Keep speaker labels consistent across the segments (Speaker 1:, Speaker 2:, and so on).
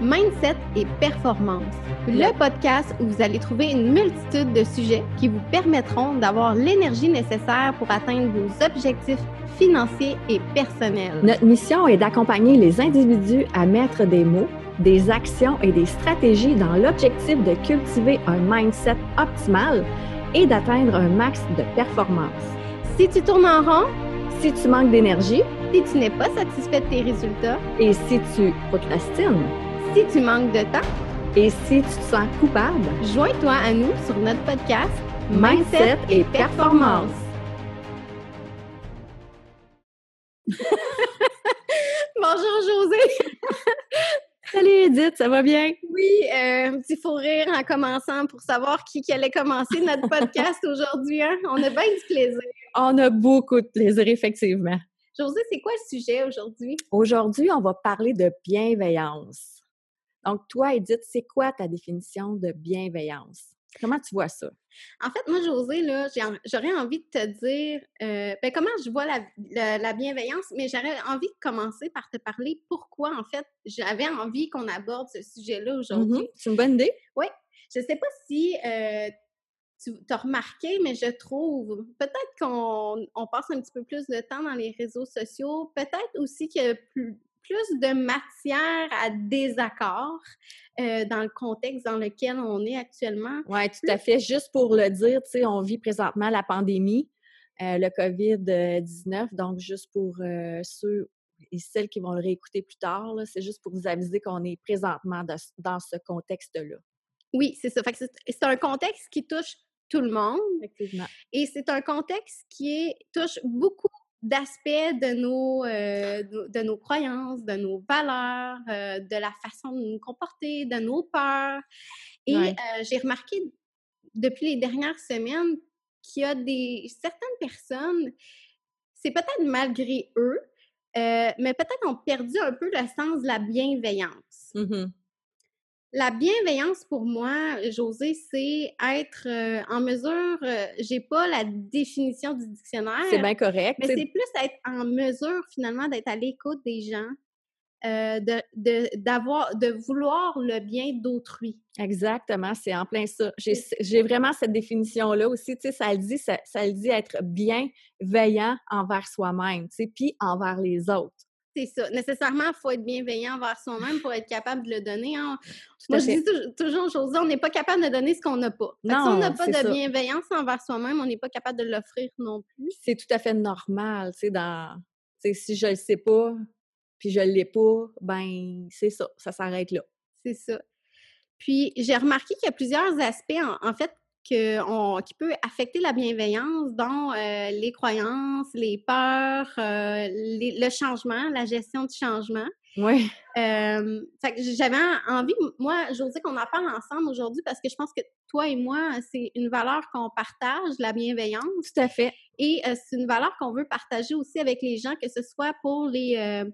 Speaker 1: Mindset et performance, le podcast où vous allez trouver une multitude de sujets qui vous permettront d'avoir l'énergie nécessaire pour atteindre vos objectifs financiers et personnels.
Speaker 2: Notre mission est d'accompagner les individus à mettre des mots, des actions et des stratégies dans l'objectif de cultiver un mindset optimal et d'atteindre un max de performance.
Speaker 1: Si tu tournes en rond,
Speaker 2: si tu manques d'énergie,
Speaker 1: si tu n'es pas satisfait de tes résultats
Speaker 2: et si tu procrastines,
Speaker 1: si tu manques de temps
Speaker 2: et si tu te sens coupable,
Speaker 1: joins-toi à nous sur notre podcast
Speaker 2: Mindset et performance.
Speaker 1: Bonjour José.
Speaker 2: Salut Edith, ça va bien?
Speaker 1: Oui, euh, un petit fou rire en commençant pour savoir qui, allait commencer notre podcast aujourd'hui. Hein? On a bien du plaisir.
Speaker 2: On a beaucoup de plaisir, effectivement.
Speaker 1: José, c'est quoi le sujet aujourd'hui?
Speaker 2: Aujourd'hui, on va parler de bienveillance. Donc, toi, Edith, c'est quoi ta définition de bienveillance? Comment tu vois ça?
Speaker 1: En fait, moi, José, là, j'aurais envie de te dire euh, ben, comment je vois la, bienveillance, mais j'aurais envie de commencer par te parler pourquoi, en fait, j'avais envie qu'on aborde ce sujet-là aujourd'hui.
Speaker 2: Mm-hmm. C'est une bonne idée?
Speaker 1: Oui. Je ne sais pas si euh, tu as remarqué, mais je trouve peut-être qu'on passe un petit peu plus de temps dans les réseaux sociaux, peut-être aussi qu'il y a plus, plus de matière à désaccord euh, dans le contexte dans lequel on est actuellement.
Speaker 2: Oui, tout à fait. Juste pour le dire, tu sais, on vit présentement la pandémie, euh, le COVID-19, donc juste pour euh, ceux et celles qui vont le réécouter plus tard, c'est juste pour vous aviser qu'on est présentement dans ce contexte-là.
Speaker 1: Oui, c'est ça. c'est un contexte qui touche tout le monde.
Speaker 2: Effectivement.
Speaker 1: Et c'est un contexte qui touche beaucoup d'aspects de nos, euh, de nos croyances, de nos valeurs, euh, de la façon de nous comporter, de nos peurs. Et euh, j'ai remarqué depuis les dernières semaines qu'il y a des certaines personnes, c'est peut-être malgré eux, mais peut-être ont perdu un peu le sens de la bienveillance.
Speaker 2: Mmh
Speaker 1: la bienveillance pour moi, José, c'est être euh, en mesure, euh, j'ai pas la définition du dictionnaire.
Speaker 2: C'est bien correct.
Speaker 1: Mais c'est plus être en mesure finalement d'être à l'écoute des gens, euh, de, d'avoir, de vouloir le bien d'autrui.
Speaker 2: Exactement, c'est en plein ça. J'ai, vraiment cette définition-là aussi, tu sais, ça le dit, ça, ça le dit être bienveillant envers soi-même, tu sais, puis envers les autres.
Speaker 1: C'est ça. Nécessairement, il faut être bienveillant envers soi-même pour être capable de le donner. Hein. Moi, je dis toujours, chose, on n'est pas capable de donner ce qu'on n'a pas. si on n'a pas de bienveillance envers soi-même, on n'est pas capable de l'offrir non plus.
Speaker 2: C'est tout à fait normal, tu sais, dans... si je le sais pas, puis je l'ai pas, ben c'est ça, ça s'arrête là.
Speaker 1: C'est ça. Puis, j'ai remarqué qu'il y a plusieurs aspects, en fait, qui peut affecter la bienveillance, dont euh, les croyances, les peurs, euh, le changement, la gestion du changement.
Speaker 2: Oui.
Speaker 1: Euh, j'avais envie, moi, Josée, qu'on en parle ensemble aujourd'hui parce que je pense que toi et moi, c'est une valeur qu'on partage, la bienveillance.
Speaker 2: Tout à fait.
Speaker 1: Et c'est une valeur qu'on veut partager aussi avec les gens, que ce soit pour les,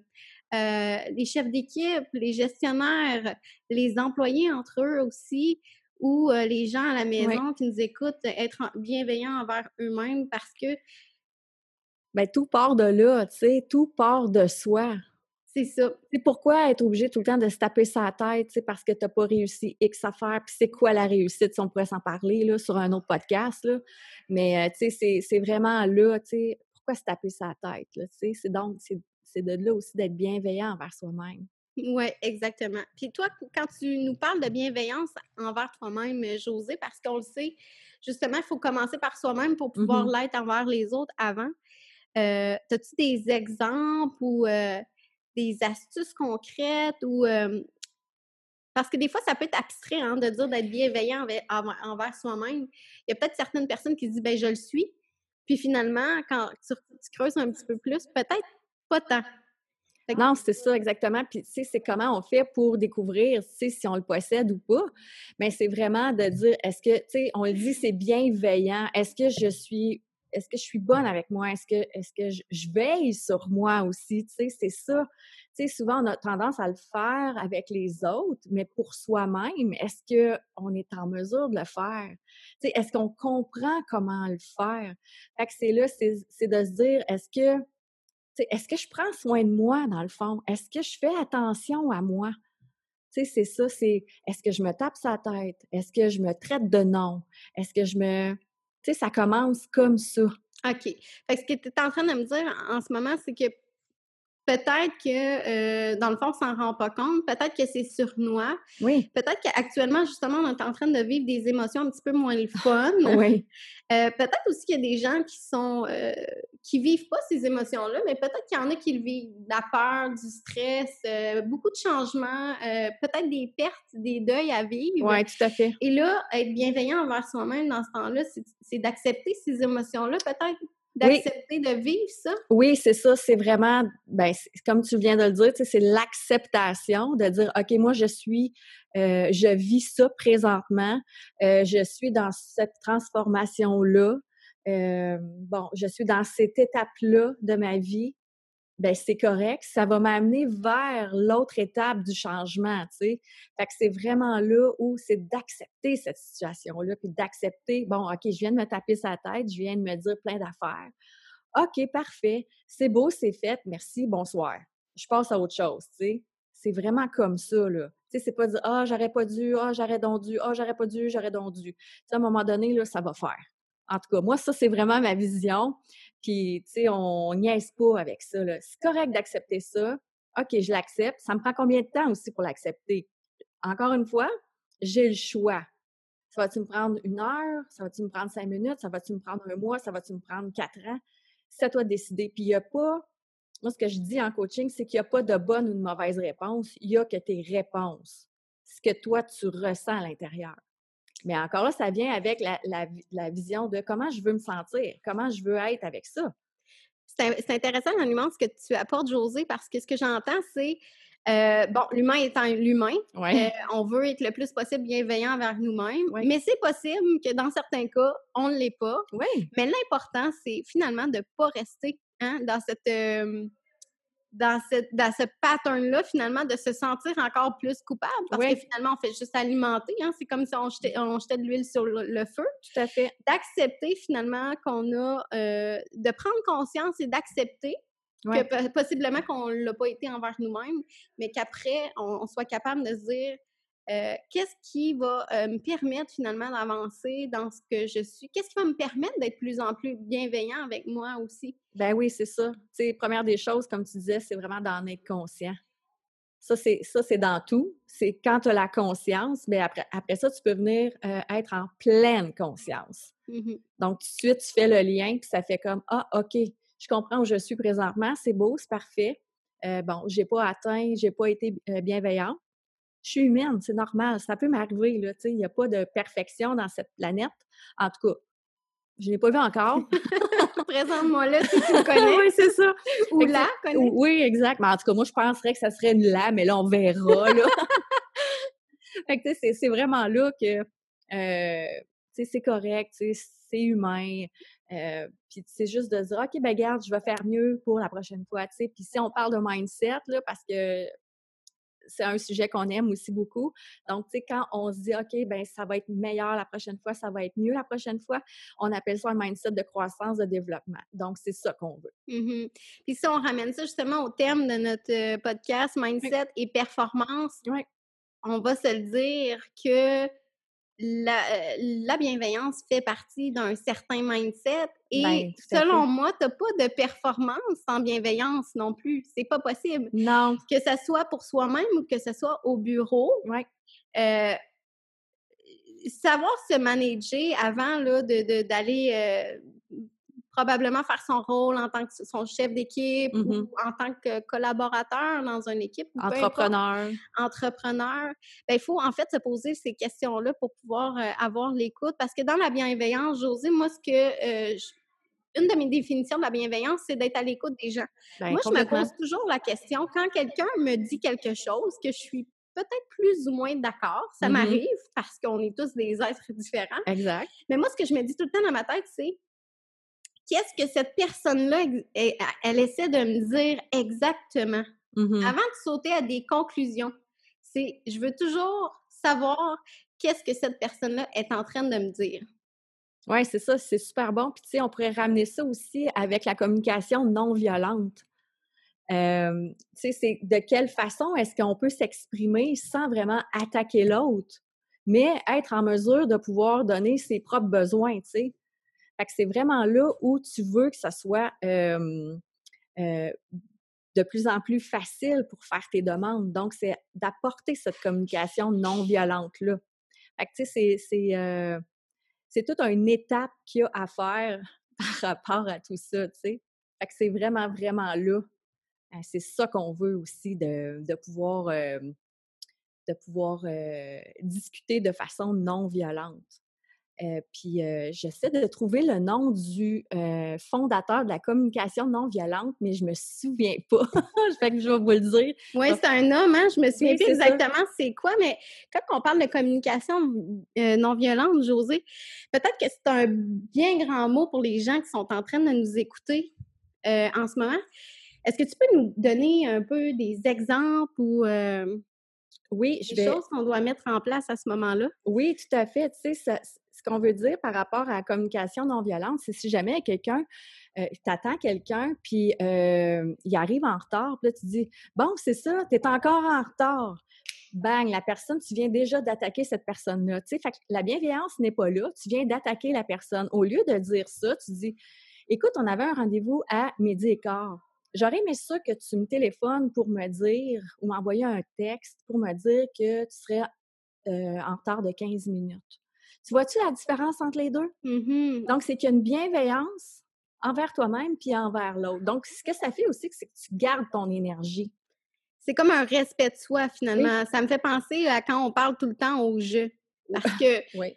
Speaker 1: les chefs d'équipe, les gestionnaires, les employés entre eux aussi, ou les gens à la maison qui nous écoutent être bienveillants envers eux-mêmes parce que.
Speaker 2: Ben, tout part de là, tu sais, tout part de soi.
Speaker 1: C'est ça.
Speaker 2: C'est pourquoi être obligé tout le temps de se taper sa tête, tu sais, parce que tu n'as pas réussi X affaires, puis c'est quoi la réussite, si on pourrait s'en parler, là, sur un autre podcast, là? Mais, tu sais, c'est vraiment là, tu sais, pourquoi se taper sa tête, là, tu sais, c'est donc, c'est de là aussi d'être bienveillant envers soi-même.
Speaker 1: Oui, exactement. Puis toi, quand tu nous parles de bienveillance envers toi-même, euh, José, parce qu'on le sait, justement, il faut commencer par soi-même pour pouvoir mmh l'être envers les autres avant. Euh, As-tu des exemples ou euh, des astuces concrètes ou parce que des fois, ça peut être abstrait hein, de dire d'être bienveillant envers, soi-même. Il y a peut-être certaines personnes qui disent ben je le suis. Puis finalement, quand tu creuses un petit peu plus, peut-être pas tant.
Speaker 2: Non, c'est ça, exactement. Puis, tu sais, c'est comment on fait pour découvrir, tu sais, si on le possède ou pas. Mais c'est vraiment de dire, est-ce que, tu sais, on le dit, c'est bienveillant. Est-ce que je suis, est-ce que je suis bonne avec moi? Est-ce que, est-ce que je, veille sur moi aussi? Tu sais, c'est ça. Tu sais, souvent, on a tendance à le faire avec les autres, mais pour soi-même, est-ce qu'on est en mesure de le faire? Tu sais, est-ce qu'on comprend comment le faire? Fait que c'est là, c'est de se dire, est-ce que est-ce que je prends soin de moi, dans le fond? Est-ce que je fais attention à moi? C'est ça, c'est est-ce que je me tape sa tête? Est-ce que je me traite de nom? Est-ce que je me... Tu sais, ça commence comme ça.
Speaker 1: OK. Fait que ce que tu es en train de me dire en ce moment, c'est que peut-être que, euh, dans le fond, on s'en rend pas compte. Peut-être que c'est surnois.
Speaker 2: Oui.
Speaker 1: Peut-être qu'actuellement, justement, on est en train de vivre des émotions un petit peu moins le fun.
Speaker 2: Oui.
Speaker 1: Euh, peut-être aussi qu'il y a des gens qui sont euh, qui vivent pas ces émotions-là, mais peut-être qu'il y en a qui le vivent. La peur, du stress, beaucoup de changements, peut-être des pertes, des deuils à vivre.
Speaker 2: Oui, tout à fait.
Speaker 1: Et là, être bienveillant envers soi-même dans ce temps-là, c'est d'accepter ces émotions-là, peut-être d'accepter de vivre ça?
Speaker 2: Oui, c'est ça. C'est vraiment, ben, comme tu viens de le dire, c'est l'acceptation de dire, OK, moi, je suis, euh, je vis ça présentement. Euh, je suis dans cette transformation-là. Euh, bon, je suis dans cette étape-là de ma vie ben c'est correct, ça va m'amener vers l'autre étape du changement, tu sais. Fait que c'est vraiment là où c'est d'accepter cette situation-là, puis d'accepter, bon, OK, je viens de me taper sa tête, je viens de me dire plein d'affaires. OK, parfait, c'est beau, c'est fait, merci, bonsoir. Je passe à autre chose, tu sais. C'est vraiment comme ça, là. Tu sais, c'est pas dire, ah, j'aurais pas dû, ah, j'aurais donc dû, ah, j'aurais pas dû, j'aurais donc dû. Tu sais, à un moment donné, là, ça va faire. En tout cas, moi, ça, c'est vraiment ma vision. Puis, tu sais, on niaise pas avec ça. C'est correct d'accepter ça. OK, je l'accepte. Ça me prend combien de temps aussi pour l'accepter? Encore une fois, j'ai le choix. Ça va-tu me prendre une heure? Ça va-tu me prendre cinq minutes? Ça va-tu me prendre un mois? Ça va-tu me prendre quatre ans? C'est à toi de décider. Puis, il n'y a pas... Moi, ce que je dis en coaching, c'est qu'il n'y a pas de bonne ou de mauvaise réponse. Il y a que tes réponses. Ce que toi, tu ressens à l'intérieur. Mais encore là, ça vient avec la, vision de comment je veux me sentir, comment je veux être avec ça.
Speaker 1: C'est intéressant nuance que tu apportes, José, parce que ce que j'entends, c'est euh, bon, l'humain étant l'humain, euh, on veut être le plus possible bienveillant envers nous-mêmes, mais c'est possible que dans certains cas, on ne l'est pas. Mais l'important, c'est finalement de ne pas rester hein, dans cette. Euh, dans, cette, dans ce pattern-là, finalement, de se sentir encore plus coupable parce que finalement, on fait juste alimenter. Hein? C'est comme si on jetait, on jetait de l'huile sur le, feu.
Speaker 2: Tout à fait.
Speaker 1: D'accepter finalement qu'on a, euh, de prendre conscience et d'accepter que possiblement qu'on ne l'a pas été envers nous-mêmes, mais qu'après, on, soit capable de se dire euh, qu'est-ce qui va euh, me permettre finalement d'avancer dans ce que je suis? Qu'est-ce qui va me permettre d'être plus en plus bienveillant avec moi aussi?
Speaker 2: Ben oui, c'est ça. Tu première des choses, comme tu disais, c'est vraiment d'en être conscient. Ça, c'est, ça, c'est dans tout. C'est quand tu as la conscience, mais ben après, après ça, tu peux venir euh, être en pleine conscience.
Speaker 1: Mmh
Speaker 2: Donc, tout de suite, tu fais le lien, puis ça fait comme Ah, OK, je comprends où je suis présentement, c'est beau, c'est parfait. bon, j'ai pas atteint, j'ai pas été bienveillante je suis humaine, c'est normal, ça peut m'arriver, là, tu sais, il n'y a pas de perfection dans cette planète. En tout cas, je ne l'ai pas vu encore.
Speaker 1: Présente-moi là si tu me connais.
Speaker 2: oui, c'est ça.
Speaker 1: Ou là, connais.
Speaker 2: Oui, exact. Mais en tout cas, moi, je penserais que ça serait une là, mais là, on verra, là. fait que, tu sais, c'est vraiment là que, euh, tu sais, c'est correct, tu sais, c'est humain. Euh, puis c'est juste de dire, OK, ben garde, je vais faire mieux pour la prochaine fois, tu sais. Puis si on parle de mindset, là, parce que c'est un sujet qu'on aime aussi beaucoup. Donc, tu sais, quand on se dit, OK, ben ça va être meilleur la prochaine fois, ça va être mieux la prochaine fois, on appelle ça un mindset de croissance, de développement. Donc, c'est ça qu'on veut.
Speaker 1: Mmh Puis si on ramène ça justement au terme de notre euh, podcast, mindset et performance, on va se le dire que la, euh, la, bienveillance fait partie d'un certain mindset et ben, selon moi, tu n'as pas de performance sans bienveillance non plus. C'est pas possible.
Speaker 2: Non.
Speaker 1: Que ce soit pour soi-même ou que ce soit au bureau.
Speaker 2: Ouais.
Speaker 1: Euh, savoir se manager avant d'aller euh, probablement faire son rôle en tant que son chef d'équipe ou
Speaker 2: mmh
Speaker 1: en tant que collaborateur dans une équipe.
Speaker 2: entrepreneur.
Speaker 1: entrepreneur. Ben, il faut en fait se poser ces questions-là pour pouvoir euh, avoir l'écoute parce que dans la bienveillance, José, moi, ce que euh, une de mes définitions de la bienveillance, c'est d'être à l'écoute des gens.
Speaker 2: Ben,
Speaker 1: moi, je me pose toujours la question, quand quelqu'un me dit quelque chose que je suis peut-être plus ou moins d'accord, ça mmh m'arrive parce qu'on est tous des êtres différents.
Speaker 2: Exact.
Speaker 1: Mais moi, ce que je me dis tout le temps dans ma tête, c'est qu'est-ce que cette personne-là, elle, essaie de me dire exactement?
Speaker 2: Mmh
Speaker 1: Avant de sauter à des conclusions, c'est, je veux toujours savoir qu'est-ce que cette personne-là est en train de me dire.
Speaker 2: Oui, c'est ça, c'est super bon. Puis, tu sais, on pourrait ramener ça aussi avec la communication non violente. c'est de quelle façon est-ce qu'on peut s'exprimer sans vraiment attaquer l'autre, mais être en mesure de pouvoir donner ses propres besoins, tu sais? C'est vraiment là où tu veux que ça soit de plus en plus facile pour faire tes demandes. Donc, c'est d'apporter cette communication non violente-là. C'est, toute une étape qu'il y a à faire par rapport à tout ça, c'est vraiment, vraiment là euh, c'est ça qu'on veut aussi, de, pouvoir, discuter de façon non violente. Puis j'essaie de trouver le nom du fondateur de la communication non violente, mais je me souviens pas. fait que je vais vous le dire.
Speaker 1: Oui, c'est un homme, hein? Je me souviens plus exactement c'est quoi, mais quand on parle de communication non violente, José, peut-être que c'est un bien grand mot pour les gens qui sont en train de nous écouter en ce moment. Est-ce que tu peux nous donner un peu des exemples ou euh, oui, je des choses qu'on doit mettre en place à ce moment-là?
Speaker 2: Oui, tout à fait. Tu sais, ce qu'on veut dire par rapport à la communication non violente, c'est si jamais quelqu'un, euh, t'attends quelqu'un, puis euh, il arrive en retard, puis là, tu dis Bon, c'est ça, tu es encore en retard. Bang, la personne, tu viens déjà d'attaquer cette personne-là. Tu sais, la bienveillance n'est pas là, tu viens d'attaquer la personne. Au lieu de dire ça, tu dis Écoute, on avait un rendez-vous à midi et quart. J'aurais aimé ça que tu me téléphones pour me dire ou m'envoyer un texte pour me dire que tu serais euh, en retard de 15 minutes. Tu vois-tu la différence entre les deux?
Speaker 1: Mm-hmm.
Speaker 2: Donc, c'est qu'il y a une bienveillance envers toi-même puis envers l'autre. Donc, ce que ça fait aussi, c'est que tu gardes ton énergie.
Speaker 1: C'est comme un respect de soi, finalement. Ça me fait penser à quand on parle tout le temps au jeu. Parce que
Speaker 2: oui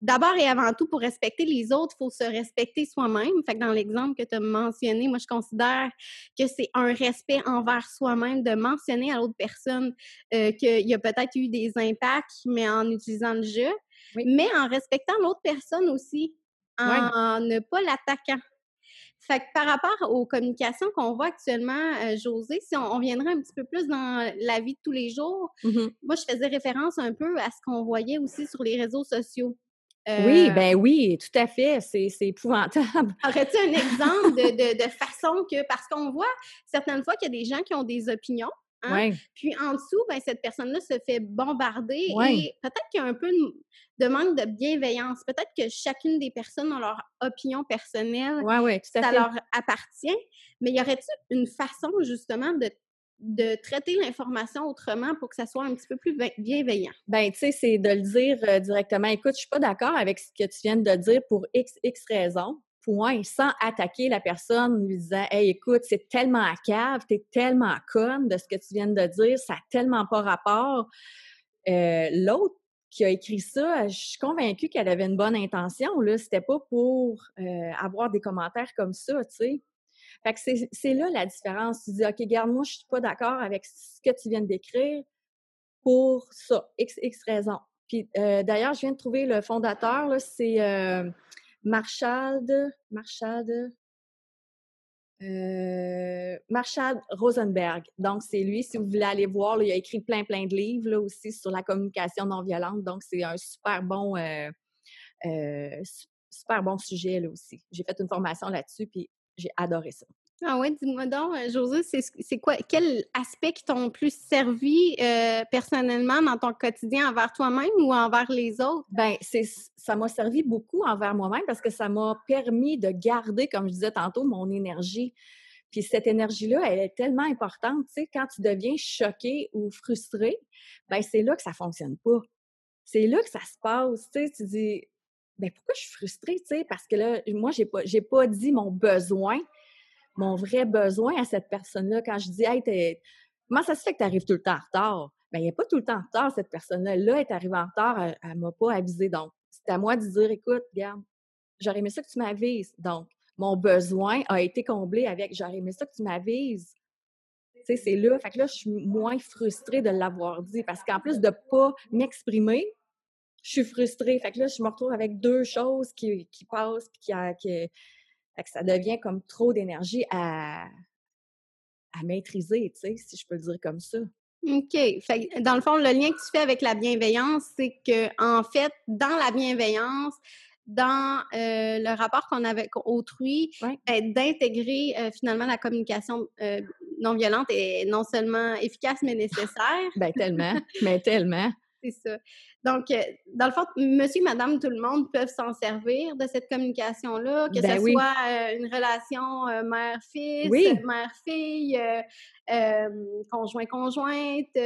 Speaker 1: d'abord et avant tout, pour respecter les autres, il faut se respecter soi-même. Fait que dans l'exemple que tu as mentionné, moi, je considère que c'est un respect envers soi-même de mentionner à l'autre personne euh, qu'il y a peut-être eu des impacts, mais en utilisant le jeu, mais en respectant l'autre personne aussi, en ne pas l'attaquant. Fait que par rapport aux communications qu'on voit actuellement, euh, José, si on, viendrait un petit peu plus dans la vie de tous les jours,
Speaker 2: mmh
Speaker 1: moi, je faisais référence un peu à ce qu'on voyait aussi sur les réseaux sociaux
Speaker 2: oui, euh, ben oui, tout à fait. C'est, épouvantable.
Speaker 1: Aurais-tu un exemple de, façon que, parce qu'on voit certaines fois qu'il y a des gens qui ont des opinions, hein, puis en dessous, ben, cette personne-là se fait bombarder et peut-être qu'il y a un peu de, manque de bienveillance. Peut-être que chacune des personnes a leur opinion personnelle.
Speaker 2: Oui, tout à
Speaker 1: ça leur appartient. Mais y aurait-il une façon justement de de traiter l'information autrement pour que ça soit un petit peu plus bienveillant?
Speaker 2: Ben, tu sais, c'est de le dire euh, directement. Écoute, je suis pas d'accord avec ce que tu viens de dire pour X, X raisons. Point, sans attaquer la personne, lui disant Hey, écoute, c'est tellement à cave, t'es tellement conne de ce que tu viens de dire, ça n'a tellement pas rapport. Euh, l'autre qui a écrit ça, je suis convaincue qu'elle avait une bonne intention. C'était pas pour euh, avoir des commentaires comme ça, tu sais. Fait que c'est là la différence. Tu dis, OK, garde, moi, je suis pas d'accord avec ce que tu viens décrire pour ça, X, X raison. Puis euh, d'ailleurs, je viens de trouver le fondateur, c'est Marshall, Marshall, euh, Marshall Rosenberg. Donc, c'est lui, si vous voulez aller voir, il a écrit plein, plein de livres là, aussi sur la communication non violente. Donc, c'est un super bon, super bon sujet là aussi. J'ai fait une formation là-dessus, puis j'ai adoré ça.
Speaker 1: Ah ouais, dis-moi donc, euh, José, c'est quoi, quel aspect qui t'ont plus servi euh, personnellement dans ton quotidien envers toi-même ou envers les autres?
Speaker 2: C'est, ça m'a servi beaucoup envers moi-même parce que ça m'a permis de garder, comme je disais tantôt, mon énergie. Puis cette énergie-là, elle est tellement importante, tu sais, quand tu deviens choqué ou frustré, ben c'est là que ça fonctionne pas. C'est là que ça se passe, tu sais, tu dis, ben pourquoi je suis frustrée, tu sais, parce que là, moi, j'ai pas, pas dit mon besoin, mon vrai besoin à cette personne-là. Quand je dis, hey, comment ça se fait que tu arrives tout le temps en retard? Il n'y a pas tout le temps en retard, cette personne-là. Là, elle est arrivée en retard, elle, ne m'a pas avisé. Donc, c'est à moi de dire, écoute, regarde, j'aurais aimé ça que tu m'avises. Donc, mon besoin a été comblé avec, j'aurais aimé ça que tu m'avises. Tu sais, c'est là. Fait que là, je suis moins frustrée de l'avoir dit parce qu'en plus de ne pas m'exprimer, je suis frustrée. Fait que là, je me retrouve avec deux choses qui, qui passent, puis qui, qui que ça devient comme trop d'énergie à, à maîtriser, tu sais, si je peux le dire comme ça.
Speaker 1: OK. Fait dans le fond, le lien que tu fais avec la bienveillance, c'est que en fait, dans la bienveillance, dans le rapport qu'on avait avec autrui, ben, d'intégrer finalement la communication non violente est non seulement efficace, mais nécessaire.
Speaker 2: ben tellement, mais tellement.
Speaker 1: C'est ça. Donc, euh, dans le fond, monsieur, madame, tout le monde peuvent s'en servir de cette communication-là, que ben ce soit euh, une relation euh, mère-fils, mère-fille, conjoint-conjointe,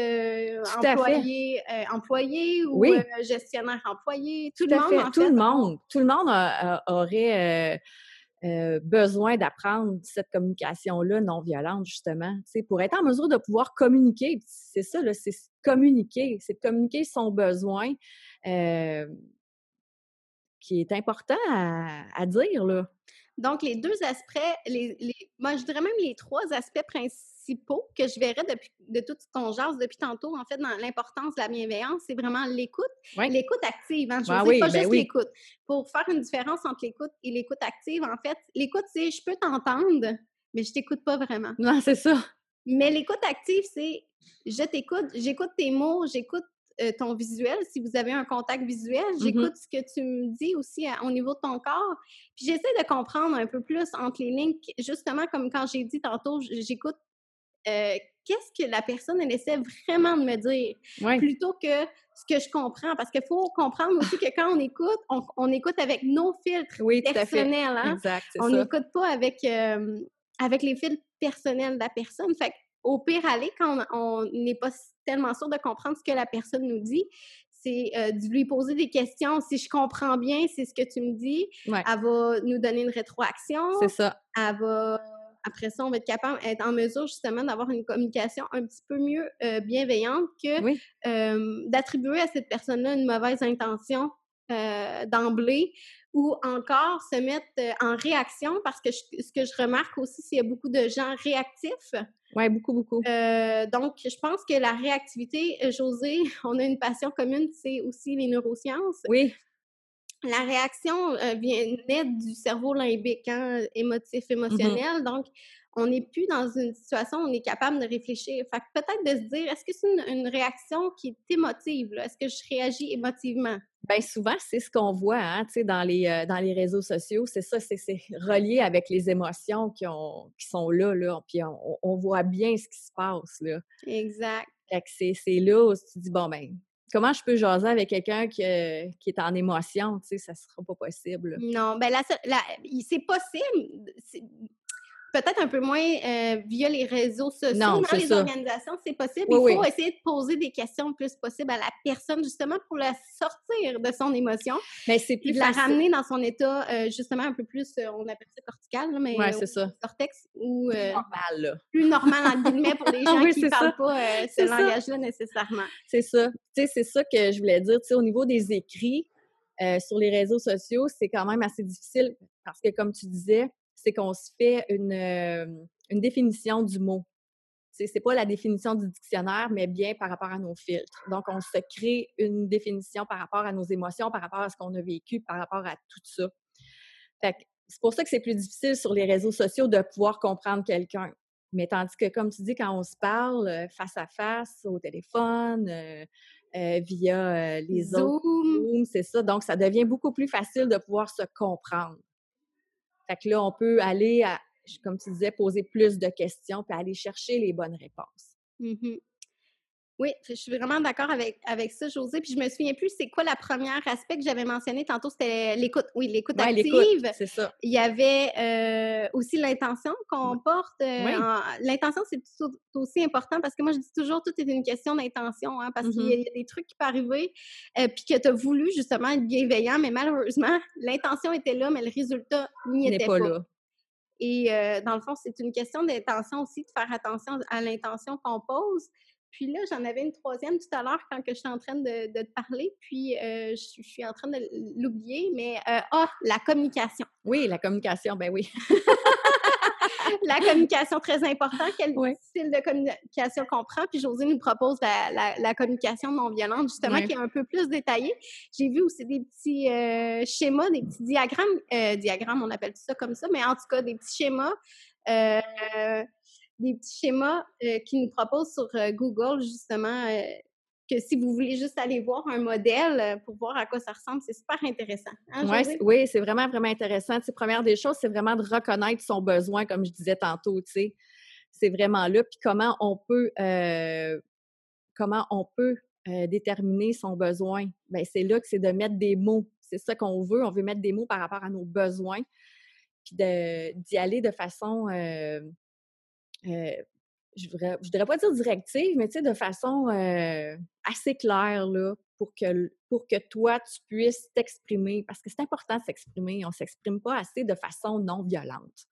Speaker 1: employé, employé ou gestionnaire-employé.
Speaker 2: Tout, le monde, en tout le monde. Tout le monde aurait euh, besoin d'apprendre cette communication-là non violente, justement, pour être en mesure de pouvoir communiquer. C'est ça, c'est communiquer, c'est communiquer son besoin euh, qui est important à, dire. Là.
Speaker 1: Donc, les deux aspects, les, moi, je dirais même les trois aspects principaux que je verrais depuis, de tout ce qu'on jase depuis tantôt, en fait, dans l'importance de la bienveillance, c'est vraiment l'écoute. L'écoute active, hein, je ne ben pas ben juste l'écoute. Pour faire une différence entre l'écoute et l'écoute active, en fait, l'écoute, c'est je peux t'entendre, mais je t'écoute pas vraiment.
Speaker 2: Non, c'est ça.
Speaker 1: Mais l'écoute active, c'est je t'écoute, j'écoute tes mots, j'écoute euh, ton visuel, si vous avez un contact visuel, mmh j'écoute ce que tu me dis aussi au niveau de ton corps. Puis j'essaie de comprendre un peu plus entre les lignes, justement comme quand j'ai dit tantôt, j'écoute euh, qu'est-ce que la personne, elle essaie vraiment de me dire, plutôt que ce que je comprends. Parce qu'il faut comprendre aussi que quand on écoute, on, écoute avec nos filtres personnels. Hein? on n'écoute pas avec, euh, avec les filtres personnels de la personne. Fait au pire aller, quand on n'est pas tellement sûr de comprendre ce que la personne nous dit, c'est euh, de lui poser des questions. Si je comprends bien, c'est ce que tu me dis. Elle va nous donner une rétroaction.
Speaker 2: C'est ça.
Speaker 1: Elle va après ça, on va être capable d'être en mesure justement d'avoir une communication un petit peu mieux euh, bienveillante que d'attribuer à cette personne-là une mauvaise intention euh, d'emblée ou encore se mettre euh, en réaction parce que ce que je remarque aussi, c'est qu'il y a beaucoup de gens réactifs.
Speaker 2: Oui, beaucoup, beaucoup.
Speaker 1: donc, je pense que la réactivité, José, on a une passion commune, c'est aussi les neurosciences.
Speaker 2: Oui
Speaker 1: la réaction euh, vient naître du cerveau limbique, hein, émotif, mmh émotionnel. Donc, on n'est plus dans une situation où on est capable de réfléchir. Fait peut-être de se dire, est-ce que c'est une, réaction qui est émotive? Est-ce que je réagis émotivement?
Speaker 2: Bien, souvent, c'est ce qu'on voit hein, dans, les, euh, dans les réseaux sociaux. C'est ça, c'est relié avec les émotions qui, ont, qui sont là, là. Puis on, voit bien ce qui se passe, là.
Speaker 1: Exact.
Speaker 2: c'est là où tu dis, bon, ben comment je peux jaser avec quelqu'un qui, euh, qui, est en émotion, tu sais, ça sera pas possible.
Speaker 1: Non, ben là, c'est possible peut-être un peu moins euh, via les réseaux sociaux. dans les organisations, c'est possible. Il faut essayer de poser des questions le plus possible à la personne, justement, pour la sortir de son émotion.
Speaker 2: Mais c'est plus
Speaker 1: de la ramener dans son état, euh, justement, un peu plus, euh, on appelle ça cortical, mais
Speaker 2: c'est ça.
Speaker 1: cortex. Ou,
Speaker 2: plus normal, là.
Speaker 1: Plus normal, entre guillemets, pour les gens qui ne parlent pas ce langage-là nécessairement.
Speaker 2: C'est ça. Tu sais, c'est ça que je voulais dire. Tu sais, au niveau des écrits, sur les réseaux sociaux, c'est quand même assez difficile parce que, comme tu disais, c'est qu'on se fait une, une définition du mot. C'est pas la définition du dictionnaire, mais bien par rapport à nos filtres. Donc, on se crée une définition par rapport à nos émotions, par rapport à ce qu'on a vécu, par rapport à tout ça. c'est pour ça que c'est plus difficile sur les réseaux sociaux de pouvoir comprendre quelqu'un. Mais tandis que, comme tu dis, quand on se parle face à face, au téléphone, euh, via les autres, c'est ça. Donc, ça devient beaucoup plus facile de pouvoir se comprendre. Fait que là, on peut aller, à, comme tu disais, poser plus de questions puis aller chercher les bonnes réponses.
Speaker 1: Mmh oui, je suis vraiment d'accord avec, avec ça, José. Puis je me souviens plus, c'est quoi la première aspect que j'avais mentionné tantôt? C'était l'écoute. Oui, l'écoute active.
Speaker 2: C'est ça.
Speaker 1: Il y avait euh, aussi l'intention qu'on porte. Euh, l'intention, c'est aussi important parce que moi, je dis toujours, tout est une question d'intention, hein, parce qu'il y, mmh a des trucs qui peuvent arriver, euh, puis que tu as voulu justement être bienveillant, mais malheureusement, l'intention était là, mais le résultat n'y était pas. Là. Et dans le fond, c'est une question d'intention aussi, de faire attention à l'intention qu'on pose. Puis là, j'en avais une troisième tout à l'heure quand que je suis en train de, te parler, puis euh, je, suis en train de l'oublier, mais euh, ah, la communication.
Speaker 2: Oui, la communication, ben oui.
Speaker 1: la communication, très important. Quel style de communication qu'on prend? Puis José nous propose la, communication non violente, justement, qui est un peu plus détaillée. J'ai vu aussi des petits euh, schémas, des petits diagrammes. diagrammes, on appelle ça comme ça, mais en tout cas, des petits schémas des petits schémas euh, qui nous proposent sur euh, Google, justement, euh, que si vous voulez juste aller voir un modèle pour voir à quoi ça ressemble, c'est super intéressant.
Speaker 2: Hein, oui, c'est vraiment, vraiment intéressant. Tu première des choses, c'est vraiment de reconnaître son besoin, comme je disais tantôt, tu sais. c'est vraiment là. Puis comment on peut, comment on peut déterminer son besoin? Bien, c'est là que c'est de mettre des mots. C'est ça qu'on veut. On veut mettre des mots par rapport à nos besoins, puis d'y aller de façon, je ne voudrais pas dire directive, mais tu sais, de façon assez claire, là, pour que, pour que toi, tu puisses t'exprimer. Parce que c'est important de s'exprimer. On s'exprime pas assez de façon non violente.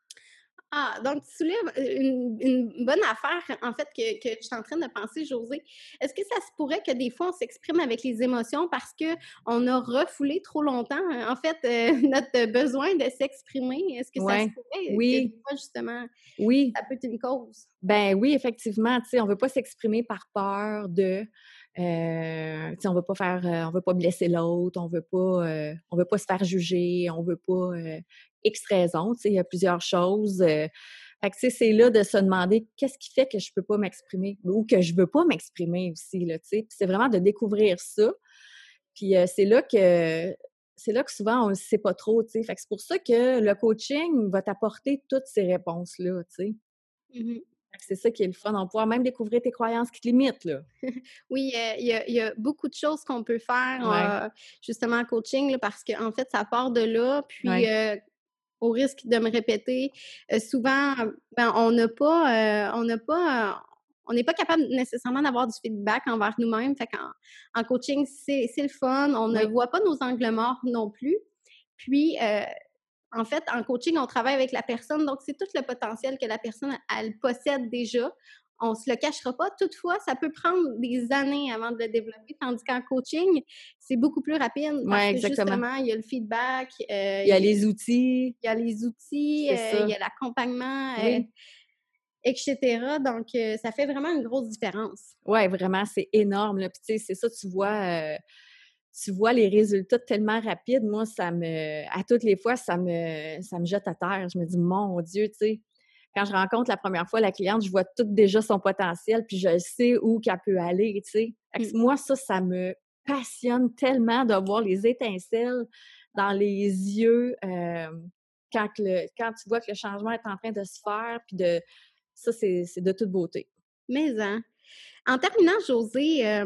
Speaker 1: Ah, donc tu soulèves une, bonne affaire, en fait, que, que, je suis en train de penser, José. Est-ce que ça se pourrait que des fois, on s'exprime avec les émotions parce qu'on a refoulé trop longtemps, en fait, euh, notre besoin de s'exprimer? Est-ce que ça se pourrait?
Speaker 2: Oui.
Speaker 1: Que justement,
Speaker 2: oui.
Speaker 1: ça peut être une cause?
Speaker 2: Ben oui, effectivement. Tu sais, on ne veut pas s'exprimer par peur de... Euh, on veut pas faire, euh, on veut pas blesser l'autre, on veut pas, euh, on veut pas se faire juger, on veut pas X raisons. Il y a plusieurs choses. Fait que c'est là de se demander qu'est-ce qui fait que je peux pas m'exprimer ou que je veux pas m'exprimer aussi là. C'est vraiment de découvrir ça. Puis c'est là que c'est là que souvent on ne sait pas trop. C'est pour ça que le coaching va t'apporter toutes ces réponses là. Mmh c'est ça qui est le fun. On pouvoir même découvrir tes croyances qui te limitent. Là.
Speaker 1: oui, il y, a beaucoup de choses qu'on peut faire euh, justement en coaching parce qu'en fait, ça part de là. Puis, euh, au risque de me répéter, euh, souvent, ben, on n'a pas, on n'a pas, on n'est pas capable nécessairement d'avoir du feedback envers nous-mêmes. Fait qu'en en coaching, c'est le fun. On ne voit pas nos angles morts non plus. Puis, en fait, en coaching, on travaille avec la personne, donc c'est tout le potentiel que la personne, elle possède déjà. On ne se le cachera pas. Toutefois, ça peut prendre des années avant de le développer, tandis qu'en coaching, c'est beaucoup plus rapide.
Speaker 2: Parce que
Speaker 1: justement, il y a le feedback.
Speaker 2: Euh, il y a les outils.
Speaker 1: Il y a les outils, euh, il y a l'accompagnement. Euh, etc. Donc, ça fait vraiment une grosse différence.
Speaker 2: Oui, vraiment, c'est énorme. Puis, tu sais, c'est ça, tu vois, tu vois les résultats tellement rapides, moi, ça me, à toutes les fois, ça me, ça me jette à terre. Je me dis, mon Dieu, tu sais, quand je rencontre la première fois la cliente, je vois tout déjà son potentiel, puis je sais où qu'elle peut aller, tu sais. Mmh. Moi, ça, ça me passionne tellement de voir les étincelles dans les yeux quand, le, quand tu vois que le changement est en train de se faire, puis de... Ça, c'est de toute beauté.
Speaker 1: Mais, hein. En terminant, José,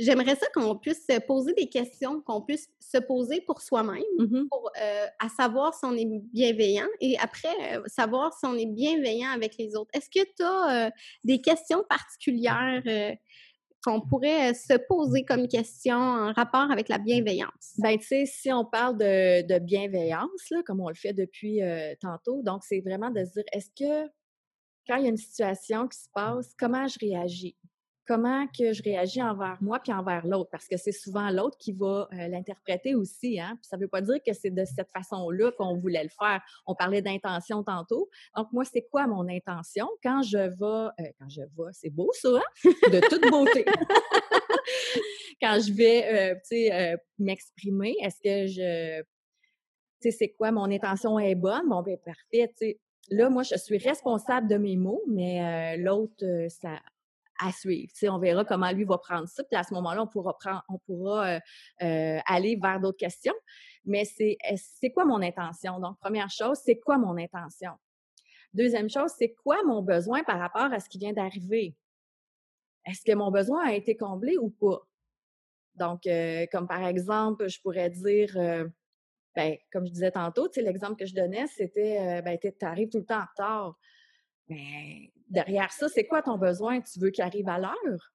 Speaker 1: J'aimerais ça qu'on puisse se poser des questions, qu'on puisse se poser pour soi-même, mmh pour euh, à savoir si on est bienveillant et après euh, savoir si on est bienveillant avec les autres. Est-ce que tu as euh, des questions particulières qu'on pourrait se poser comme question en rapport avec la bienveillance?
Speaker 2: Ben, tu sais, si on parle de, bienveillance, là, comme on le fait depuis tantôt, donc c'est vraiment de se dire, est-ce que quand il y a une situation qui se passe, comment je réagis? Comment que je réagis envers moi puis envers l'autre, parce que c'est souvent l'autre qui va euh, l'interpréter aussi. Hein? Puis ça ne veut pas dire que c'est de cette façon-là qu'on voulait le faire. On parlait d'intention tantôt. Donc, moi, c'est quoi mon intention? Quand je vais, euh, quand je vais, c'est beau ça, hein? de toute beauté. quand je vais, euh, m'exprimer, est-ce que je, tu sais, c'est quoi mon intention est bonne? Bon, ben parfait, tu sais. Là, moi, je suis responsable de mes mots, mais l'autre, ça, à suivre. on verra comment lui va prendre ça. Puis à ce moment-là, on pourra, prendre, on pourra euh, euh, aller vers d'autres questions. Mais c'est, c'est quoi mon intention? Donc, première chose, c'est quoi mon intention? Deuxième chose, c'est quoi mon besoin par rapport à ce qui vient d'arriver? Est-ce que mon besoin a été comblé ou pas? Donc, euh, comme par exemple, je pourrais dire, ben, comme je disais tantôt, l'exemple que je donnais, c'était, ben, tu arrives tout le temps en retard. Mais derrière ça, c'est quoi ton besoin? Tu veux qu'il arrive à l'heure?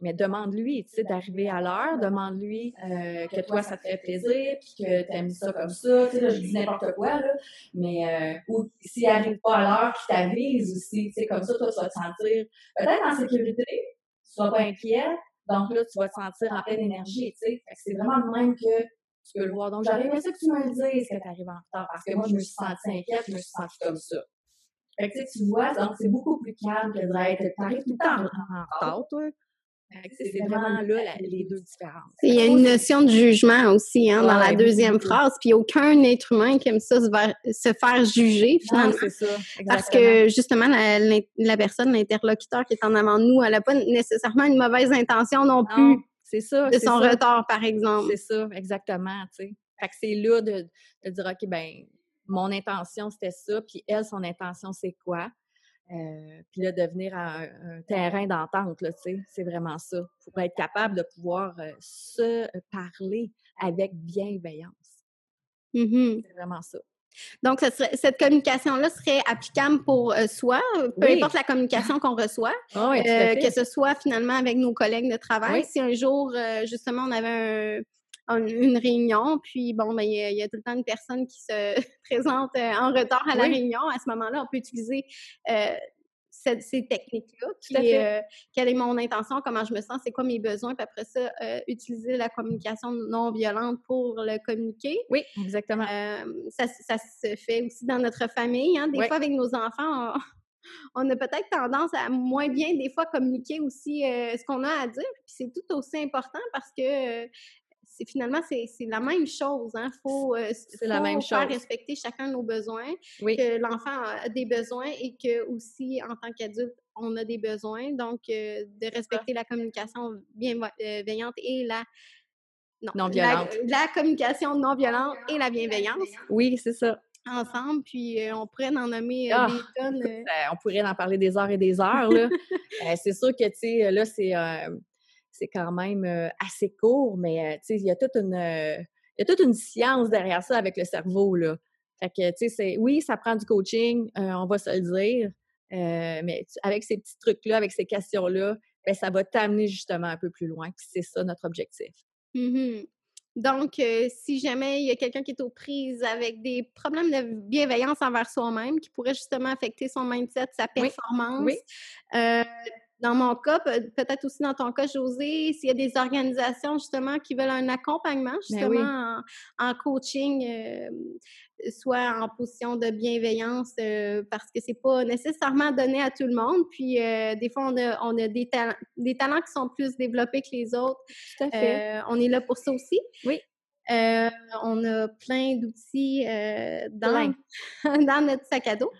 Speaker 2: Mais demande-lui, tu sais, d'arriver à l'heure, demande-lui euh, que toi, ça te fait plaisir, puis que tu aimes ça comme ça. Tu sais, là, je dis n'importe quoi, là. Mais, euh, ou s'il n'arrive pas à l'heure, qu'il t'avise aussi. Tu sais, comme ça, toi, tu vas te sentir peut-être en sécurité, tu ne seras pas inquiet. Donc là, tu vas te sentir en pleine énergie, tu sais. C'est vraiment le même que tu peux le voir. Donc, j'aurais aimé ça que tu me le dises que tu arrives en retard, parce que moi, je me suis sentie inquiète, je me suis sentie comme ça. Fait que, tu vois, donc c'est beaucoup plus calme que d'être, t'arrives tout le temps en retard, toi. C'est vraiment là les deux différences.
Speaker 1: Il y a une notion de jugement aussi hein, dans la deuxième phrase, puis aucun être humain qui aime ça se, faire juger finalement.
Speaker 2: c'est ça.
Speaker 1: Parce que justement, la, personne, l'interlocuteur qui est en avant de nous, elle n'a pas nécessairement une mauvaise intention non plus.
Speaker 2: C'est ça.
Speaker 1: De son retard, par exemple.
Speaker 2: C'est ça, exactement. Fait que c'est là de, de dire, OK, ben mon intention, c'était ça, puis elle, son intention, c'est quoi? puis là, devenir un, un terrain d'entente, tu sais, c'est vraiment ça. Pour être capable de pouvoir se parler avec bienveillance.
Speaker 1: Mmh
Speaker 2: c'est vraiment ça.
Speaker 1: Donc, cette communication-là serait applicable pour euh, soi, peu importe la communication qu'on reçoit,
Speaker 2: ah
Speaker 1: euh, que ce soit finalement avec nos collègues de travail. Si un jour, euh, justement, on avait une réunion, puis bon, ben, il y, a tout le temps une personne qui se présente en retard à la réunion, à ce moment-là, on peut utiliser ces techniques-là, euh, quelle est mon intention, comment je me sens, c'est quoi mes besoins, puis après ça, euh, utiliser la communication non violente pour le communiquer.
Speaker 2: Oui, exactement.
Speaker 1: Euh, ça, se fait aussi dans notre famille. Hein. Des fois, avec nos enfants, on, a peut-être tendance à moins bien, des fois, communiquer aussi ce qu'on a à dire. Puis c'est tout aussi important parce que finalement, c'est la même chose. Hein. faut, euh,
Speaker 2: la même
Speaker 1: faire respecter chacun de nos besoins, que l'enfant a des besoins et que aussi, en tant qu'adulte, on a des besoins. Donc, euh, de respecter la communication bienveillante et la
Speaker 2: non, violente.
Speaker 1: La, communication non violente et la bienveillance.
Speaker 2: Oui, c'est ça
Speaker 1: ensemble, puis euh, on pourrait en nommer ah! des tonnes.
Speaker 2: on pourrait en parler des heures et des heures. c'est sûr que, tu sais, là, c'est c'est quand même assez court, mais il y a toute une il y a toute une science derrière ça avec le cerveau là. Fait que tu sais oui, ça prend du coaching, on va se le dire, mais avec ces petits trucs là, avec ces questions là, ben, ça va t'amener justement un peu plus loin. c'est ça notre objectif.
Speaker 1: Mmh Donc, si jamais il y a quelqu'un qui est aux prises avec des problèmes de bienveillance envers soi-même, qui pourrait justement affecter son mindset, sa performance, oui dans mon cas, peut-être aussi dans ton cas, José, s'il y a des organisations justement qui veulent un accompagnement
Speaker 2: ben
Speaker 1: justement en, coaching, euh, soit en position de bienveillance, euh, parce que c'est pas nécessairement donné à tout le monde. Puis euh, des fois, on a, on a des, talents, des talents qui sont plus développés que les autres.
Speaker 2: Tout à fait.
Speaker 1: on est là pour ça aussi.
Speaker 2: Oui.
Speaker 1: on a plein d'outils dans, dans notre sac à dos.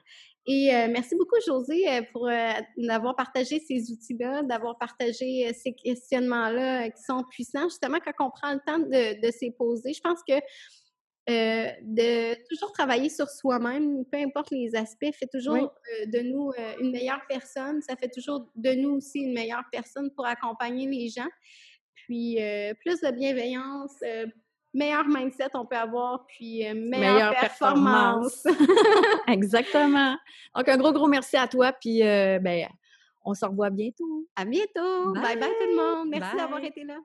Speaker 1: Et euh, merci beaucoup, José, euh, pour euh, d'avoir partagé ces outils-là, d'avoir partagé ces questionnements-là qui sont puissants. Justement, quand on prend le temps de, de s'y poser, je pense que de toujours travailler sur soi-même, peu importe les aspects, fait toujours de nous une meilleure personne. Ça fait toujours de nous aussi une meilleure personne pour accompagner les gens. Puis plus de bienveillance, meilleur mindset on peut avoir, puis euh, meilleure, performance.
Speaker 2: Exactement. Donc, un gros, gros merci à toi, puis euh, ben, on se revoit bientôt.
Speaker 1: À bientôt. Bye bye, tout le monde. Merci d'avoir été là.